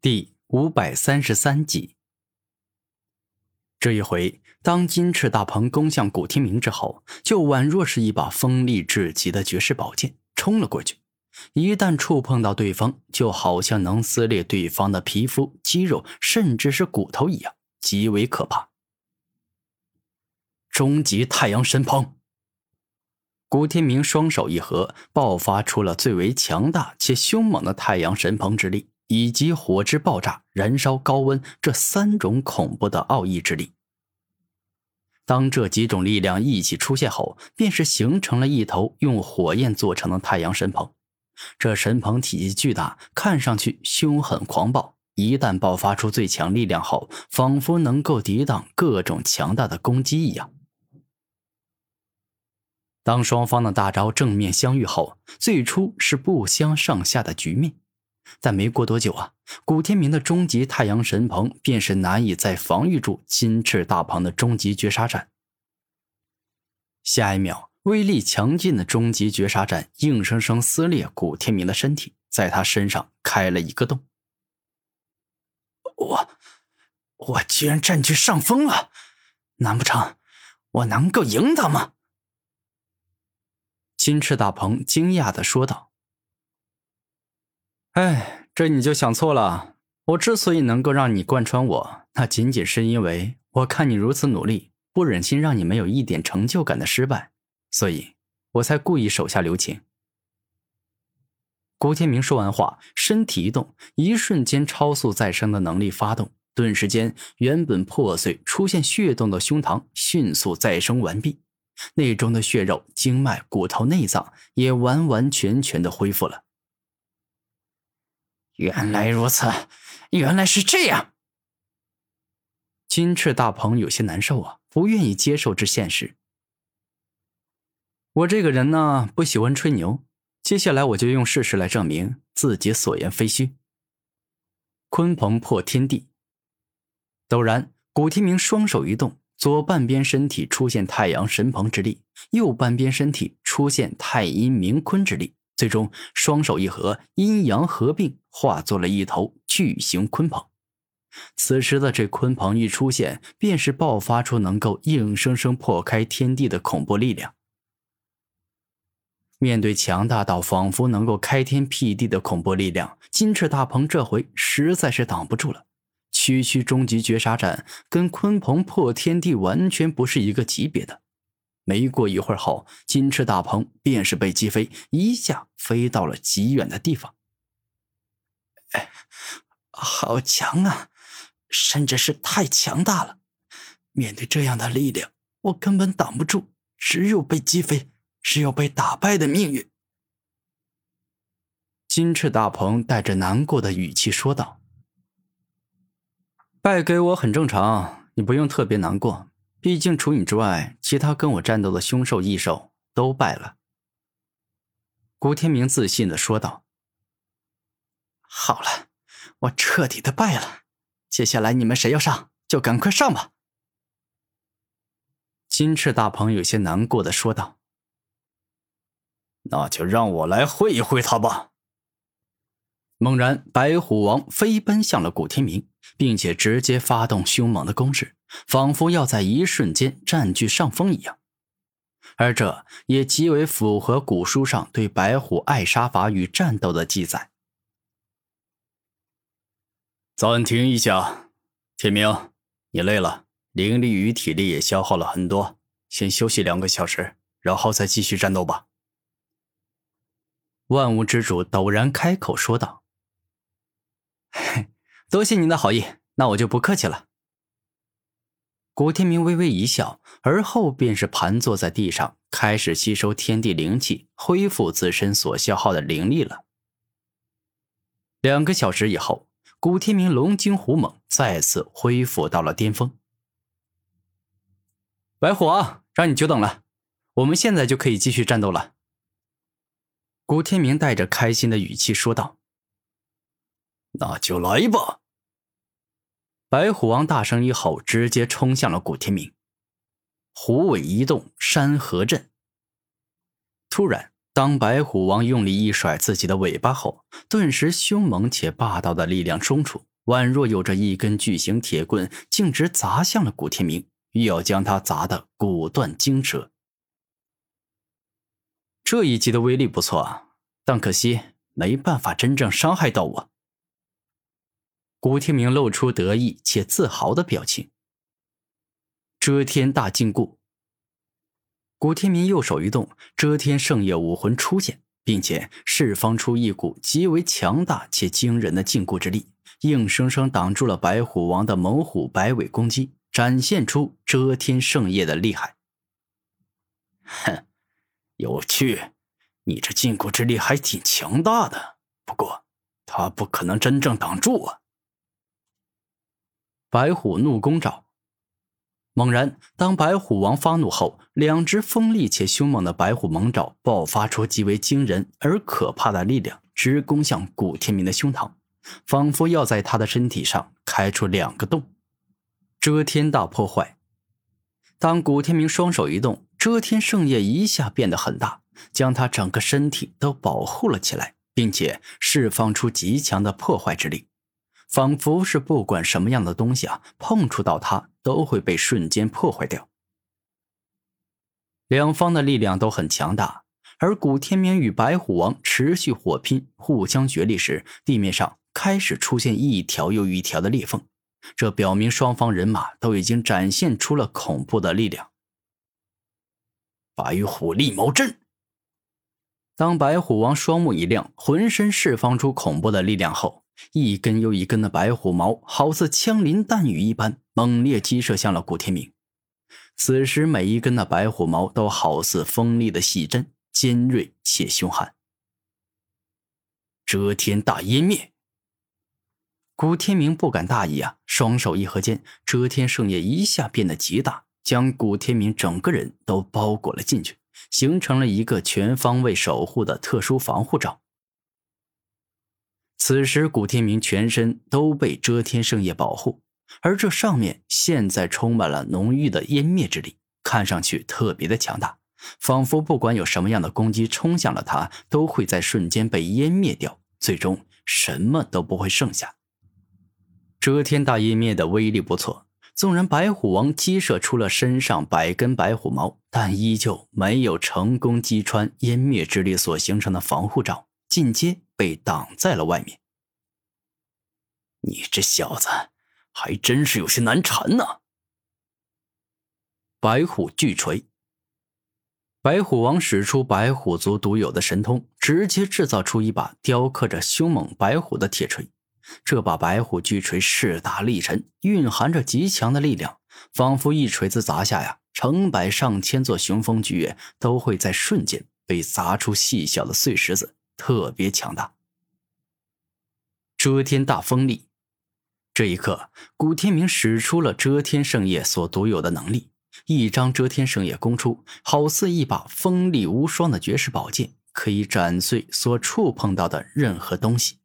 第五百三十三集。这一回，当金翅大鹏攻向古天明之后，就宛若是一把锋利至极的绝世宝剑冲了过去。一旦触碰到对方，就好像能撕裂对方的皮肤、肌肉，甚至是骨头一样，极为可怕。终极太阳神鹏，古天明双手一合，爆发出了最为强大且凶猛的太阳神鹏之力。以及火之爆炸、燃烧、高温这三种恐怖的奥义之力。当这几种力量一起出现后，便是形成了一头用火焰做成的太阳神鹏。这神鹏体积巨大，看上去凶狠狂暴。一旦爆发出最强力量后，仿佛能够抵挡各种强大的攻击一样。当双方的大招正面相遇后，最初是不相上下的局面。但没过多久啊，古天明的终极太阳神鹏便是难以再防御住金翅大鹏的终极绝杀斩。下一秒，威力强劲的终极绝杀斩硬生生撕裂古天明的身体，在他身上开了一个洞。我，我居然占据上风了，难不成我能够赢他吗？金翅大鹏惊讶的说道。哎，这你就想错了。我之所以能够让你贯穿我，那仅仅是因为我看你如此努力，不忍心让你没有一点成就感的失败，所以我才故意手下留情。古天明说完话，身体一动，一瞬间超速再生的能力发动，顿时间，原本破碎、出现血洞的胸膛迅速再生完毕，内中的血肉、经脉、骨头、内脏也完完全全的恢复了。原来如此，原来是这样。金翅大鹏有些难受啊，不愿意接受这现实。我这个人呢，不喜欢吹牛。接下来我就用事实来证明自己所言非虚。鲲鹏破天地。陡然，古天明双手一动，左半边身体出现太阳神鹏之力，右半边身体出现太阴明坤之力。最终，双手一合，阴阳合并，化作了一头巨型鲲鹏。此时的这鲲鹏一出现，便是爆发出能够硬生生破开天地的恐怖力量。面对强大到仿佛能够开天辟地的恐怖力量，金翅大鹏这回实在是挡不住了。区区终极绝杀斩，跟鲲鹏破天地完全不是一个级别的。没过一会儿后，金翅大鹏便是被击飞，一下飞到了极远的地方。哎，好强啊！甚至是太强大了。面对这样的力量，我根本挡不住，只有被击飞，只有被打败的命运。金翅大鹏带着难过的语气说道：“败给我很正常，你不用特别难过。”毕竟，除你之外，其他跟我战斗的凶兽异兽都败了。古天明自信的说道：“好了，我彻底的败了。接下来你们谁要上，就赶快上吧。”金翅大鹏有些难过的说道：“那就让我来会一会他吧。”猛然，白虎王飞奔向了古天明，并且直接发动凶猛的攻势，仿佛要在一瞬间占据上风一样。而这也极为符合古书上对白虎爱杀法与战斗的记载。暂停一下，天明，你累了，灵力与体力也消耗了很多，先休息两个小时，然后再继续战斗吧。万物之主陡然开口说道。多谢您的好意，那我就不客气了。古天明微微一笑，而后便是盘坐在地上，开始吸收天地灵气，恢复自身所消耗的灵力了。两个小时以后，古天明龙精虎猛，再次恢复到了巅峰。白虎王，让你久等了，我们现在就可以继续战斗了。古天明带着开心的语气说道。那就来吧！白虎王大声一吼，直接冲向了古天明。虎尾一动，山河震。突然，当白虎王用力一甩自己的尾巴后，顿时凶猛且霸道的力量冲出，宛若有着一根巨型铁棍，径直砸向了古天明，欲要将他砸得骨断筋折。这一击的威力不错，但可惜没办法真正伤害到我。古天明露出得意且自豪的表情。遮天大禁锢。古天明右手一动，遮天圣夜武魂出现，并且释放出一股极为强大且惊人的禁锢之力，硬生生挡住了白虎王的猛虎摆尾攻击，展现出遮天圣夜的厉害。哼！有趣，你这禁锢之力还挺强大的。不过，他不可能真正挡住我。白虎怒攻爪。猛然，当白虎王发怒后，两只锋利且凶猛的白虎猛爪爆发出极为惊人而可怕的力量，直攻向古天明的胸膛，仿佛要在他的身体上开出两个洞。遮天大破坏。当古天明双手一动。遮天圣夜一下变得很大，将他整个身体都保护了起来，并且释放出极强的破坏之力，仿佛是不管什么样的东西啊，碰触到它都会被瞬间破坏掉。两方的力量都很强大，而古天明与白虎王持续火拼，互相角力时，地面上开始出现一条又一条的裂缝，这表明双方人马都已经展现出了恐怖的力量。白虎立毛阵。当白虎王双目一亮，浑身释放出恐怖的力量后，一根又一根的白虎毛好似枪林弹雨一般猛烈击射向了古天明。此时，每一根的白虎毛都好似锋利的细针，尖锐且凶悍。遮天大湮灭。古天明不敢大意啊，双手一合间，遮天圣夜一下变得极大。将古天明整个人都包裹了进去，形成了一个全方位守护的特殊防护罩。此时，古天明全身都被遮天圣夜保护，而这上面现在充满了浓郁的湮灭之力，看上去特别的强大，仿佛不管有什么样的攻击冲向了他，都会在瞬间被湮灭掉，最终什么都不会剩下。遮天大湮灭的威力不错。纵然白虎王激射出了身上百根白虎毛，但依旧没有成功击穿湮灭之力所形成的防护罩，进阶被挡在了外面。你这小子还真是有些难缠呢。白虎巨锤。白虎王使出白虎族独有的神通，直接制造出一把雕刻着凶猛白虎的铁锤。这把白虎巨锤势大力沉，蕴含着极强的力量，仿佛一锤子砸下呀，成百上千座雄风巨岳都会在瞬间被砸出细小的碎石子，特别强大。遮天大锋力，这一刻，古天明使出了遮天圣夜所独有的能力，一张遮天圣夜攻出，好似一把锋利无双的绝世宝剑，可以斩碎所触碰到的任何东西。